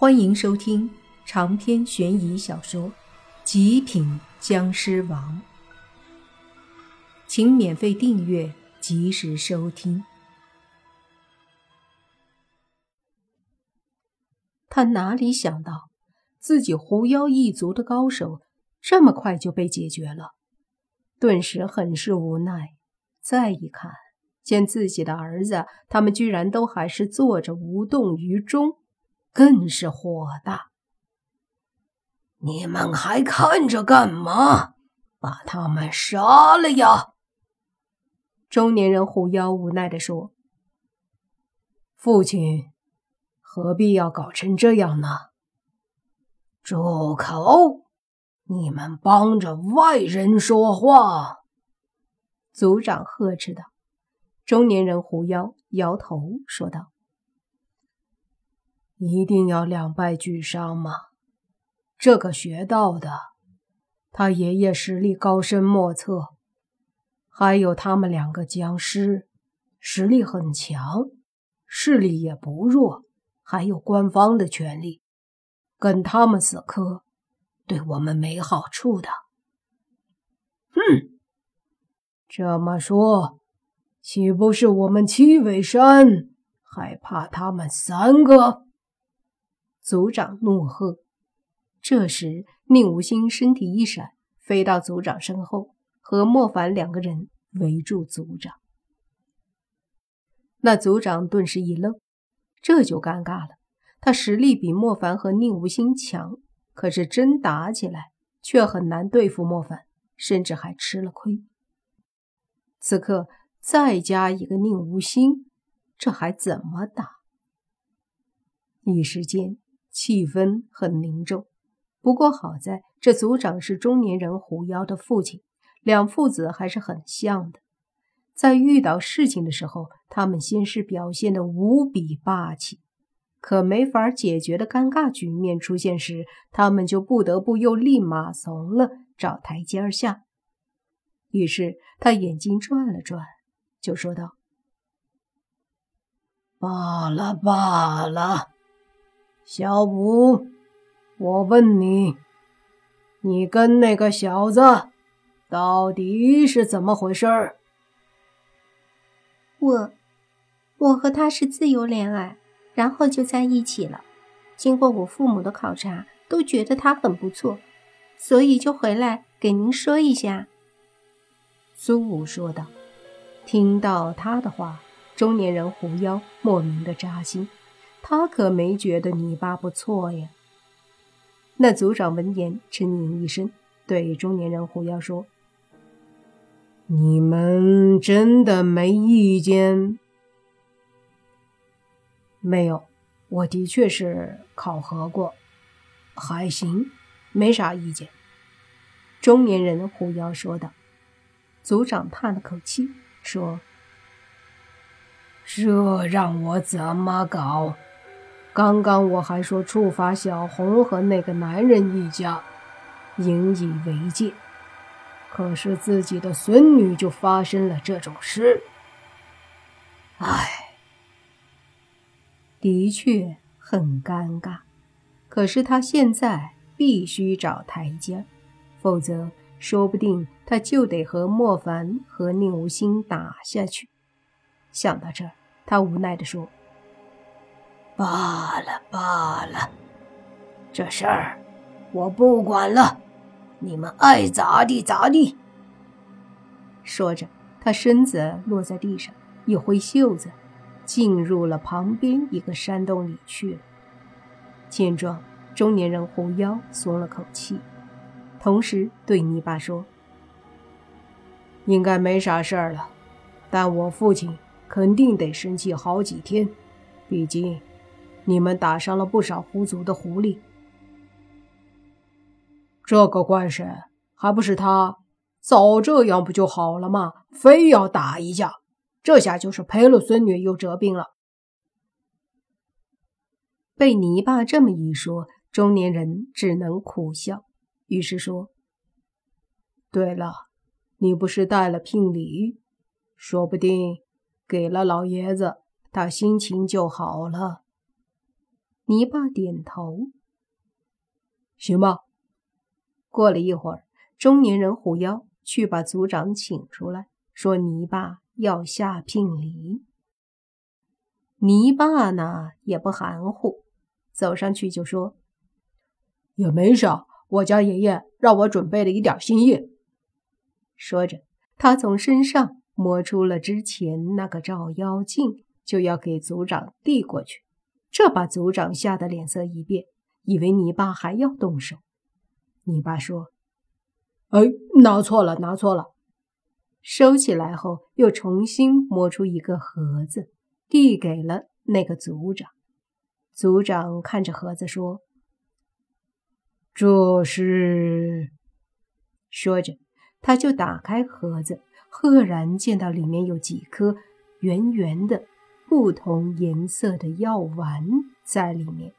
欢迎收听长篇悬疑小说《极品僵尸王》，请免费订阅，及时收听。他哪里想到，自己狐妖一族的高手这么快就被解决了，顿时很是无奈。再一看，见自己的儿子，他们居然都还是坐着无动于衷。更是火大！你们还看着干嘛？把他们杀了呀！中年人狐妖无奈地说：“父亲，何必要搞成这样呢？”住口！你们帮着外人说话！族长呵斥道。中年人狐妖摇头说道。一定要两败俱伤吗？这个学道的，他爷爷实力高深莫测，还有他们两个僵尸，实力很强，势力也不弱，还有官方的权力，跟他们死磕，对我们没好处的。哼，这么说，岂不是我们七尾山害怕他们三个？族长怒喝。这时，宁无心身体一闪，飞到族长身后，和莫凡两个人围住族长。那族长顿时一愣，这就尴尬了。他实力比莫凡和宁无心强，可是真打起来却很难对付莫凡，甚至还吃了亏。此刻再加一个宁无心，这还怎么打？一时间。气氛很凝重，不过好在这族长是中年人狐妖的父亲，两父子还是很像的。在遇到事情的时候，他们先是表现的无比霸气，可没法解决的尴尬局面出现时，他们就不得不又立马怂了，找台阶下。于是他眼睛转了转，就说道：“罢了，罢了。”小五，我问你，你跟那个小子到底是怎么回事儿？我，我和他是自由恋爱，然后就在一起了。经过我父母的考察，都觉得他很不错，所以就回来给您说一下。”苏武说道。听到他的话，中年人狐妖莫名的扎心。他可没觉得你爸不错呀。那族长闻言沉吟一声，对中年人狐妖说：“你们真的没意见？”“没有，我的确是考核过，还行，没啥意见。”中年人狐妖说道。族长叹了口气说：“这让我怎么搞？”刚刚我还说处罚小红和那个男人一家，引以为戒，可是自己的孙女就发生了这种事，唉，的确很尴尬。可是他现在必须找台阶，否则说不定他就得和莫凡和宁无心打下去。想到这儿，他无奈地说。罢了罢了，这事儿我不管了，你们爱咋地咋地。说着，他身子落在地上，一挥袖子，进入了旁边一个山洞里去了。见状，中年人狐妖松了口气，同时对泥巴说：“应该没啥事儿了，但我父亲肯定得生气好几天，毕竟……”你们打伤了不少狐族的狐狸，这个怪神还不是他？早这样不就好了吗？非要打一架，这下就是赔了孙女又折兵了。被泥巴这么一说，中年人只能苦笑，于是说：“对了，你不是带了聘礼，说不定给了老爷子，他心情就好了。”泥巴点头，行吧。过了一会儿，中年人狐妖去把族长请出来，说泥巴要下聘礼。泥巴呢也不含糊，走上去就说：“也没啥，我家爷爷让我准备了一点心意。”说着，他从身上摸出了之前那个照妖镜，就要给族长递过去。这把族长吓得脸色一变，以为你爸还要动手。你爸说：“哎，拿错了，拿错了。”收起来后，又重新摸出一个盒子，递给了那个族长。族长看着盒子说：“这是……”说着，他就打开盒子，赫然见到里面有几颗圆圆的。不同颜色的药丸在里面。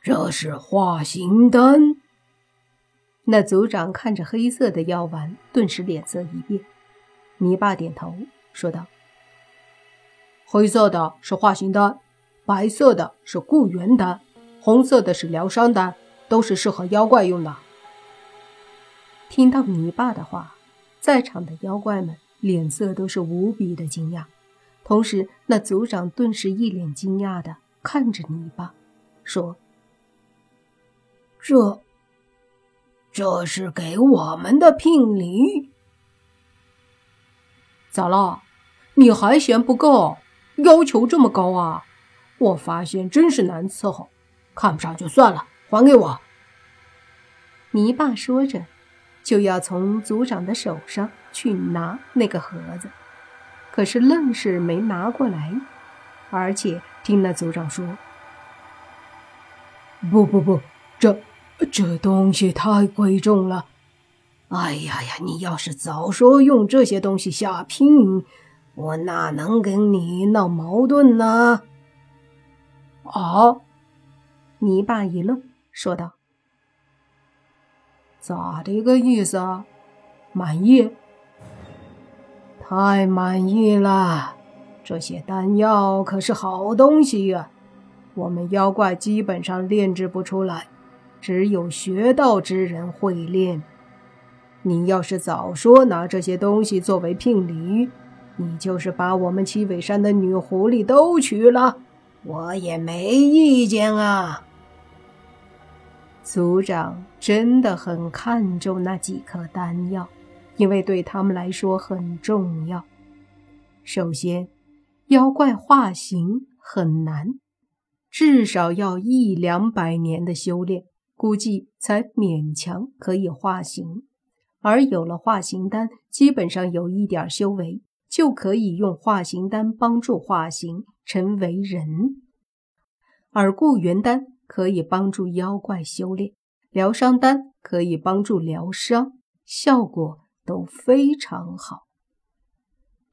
这是化形丹。那族长看着黑色的药丸，顿时脸色一变。泥巴点头说道：“灰色的是化形丹，白色的是固元丹，红色的是疗伤丹，都是适合妖怪用的。”听到泥巴的话，在场的妖怪们。脸色都是无比的惊讶，同时那族长顿时一脸惊讶的看着泥巴，说：“这，这是给我们的聘礼？咋了？你还嫌不够？要求这么高啊？我发现真是难伺候，看不上就算了，还给我。”泥巴说着。就要从族长的手上去拿那个盒子，可是愣是没拿过来，而且听那族长说：“不不不，这这东西太贵重了。哎呀呀，你要是早说用这些东西下聘，我哪能跟你闹矛盾呢？”啊！泥巴一愣，说道。咋的个意思啊？满意？太满意了！这些丹药可是好东西呀，我们妖怪基本上炼制不出来，只有学道之人会炼。你要是早说拿这些东西作为聘礼，你就是把我们七尾山的女狐狸都娶了，我也没意见啊。族长真的很看重那几颗丹药，因为对他们来说很重要。首先，妖怪化形很难，至少要一两百年的修炼，估计才勉强可以化形。而有了化形丹，基本上有一点修为，就可以用化形丹帮助化形成为人。而固元丹。可以帮助妖怪修炼，疗伤丹可以帮助疗伤，效果都非常好。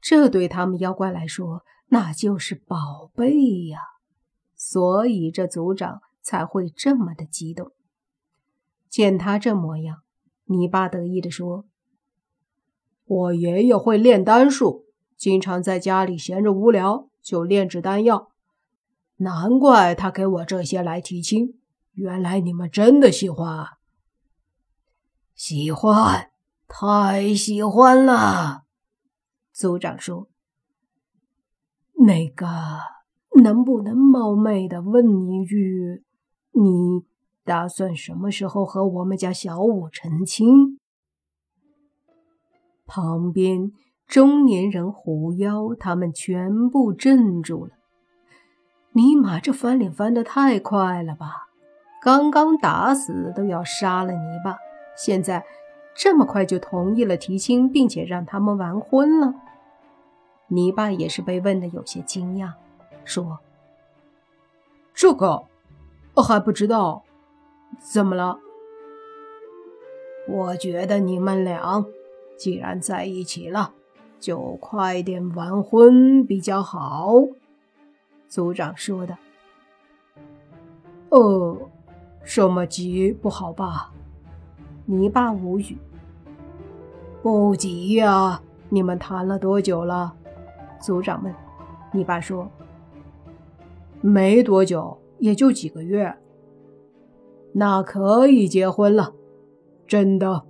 这对他们妖怪来说，那就是宝贝呀！所以这族长才会这么的激动。见他这模样，你爸得意地说：“我爷爷会炼丹术，经常在家里闲着无聊就炼制丹药。”难怪他给我这些来提亲，原来你们真的喜欢，喜欢，太喜欢了。族长说：“那个，能不能冒昧的问一句，你打算什么时候和我们家小五成亲？”旁边中年人狐妖他们全部镇住了。尼玛，这翻脸翻得太快了吧！刚刚打死都要杀了你吧，现在这么快就同意了提亲，并且让他们完婚了。泥巴也是被问的有些惊讶，说：“这个我还不知道，怎么了？我觉得你们俩既然在一起了，就快点完婚比较好。”族长说的：“呃，这么急不好吧？”泥巴无语。不急呀，你们谈了多久了？族长问。泥巴说：“没多久，也就几个月。那可以结婚了，真的。”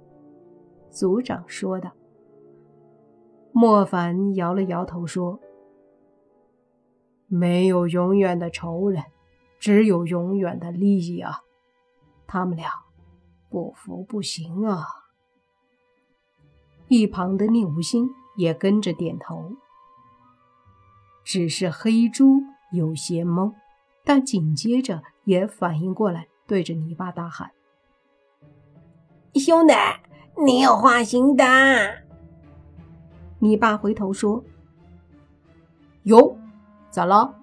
族长说道。莫凡摇了摇头说：“没有永远的仇人，只有永远的利益啊！他们俩不服不行啊！”一旁的宁无心也跟着点头。只是黑猪有些懵，但紧接着也反应过来，对着泥巴大喊：“兄弟，你有化行单！”泥巴回头说：“有，咋了？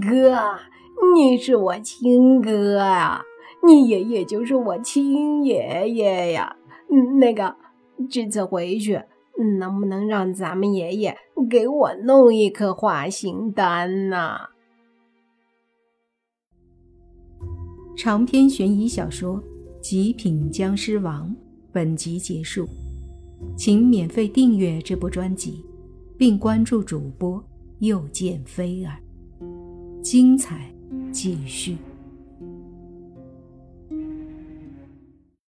哥，你是我亲哥啊，你爷爷就是我亲爷爷呀。嗯那个，这次回去。”能不能让咱们爷爷给我弄一颗化形丹呢？长篇悬疑小说《极品僵尸王》本集结束，请免费订阅这部专辑，并关注主播又见菲儿，精彩继续。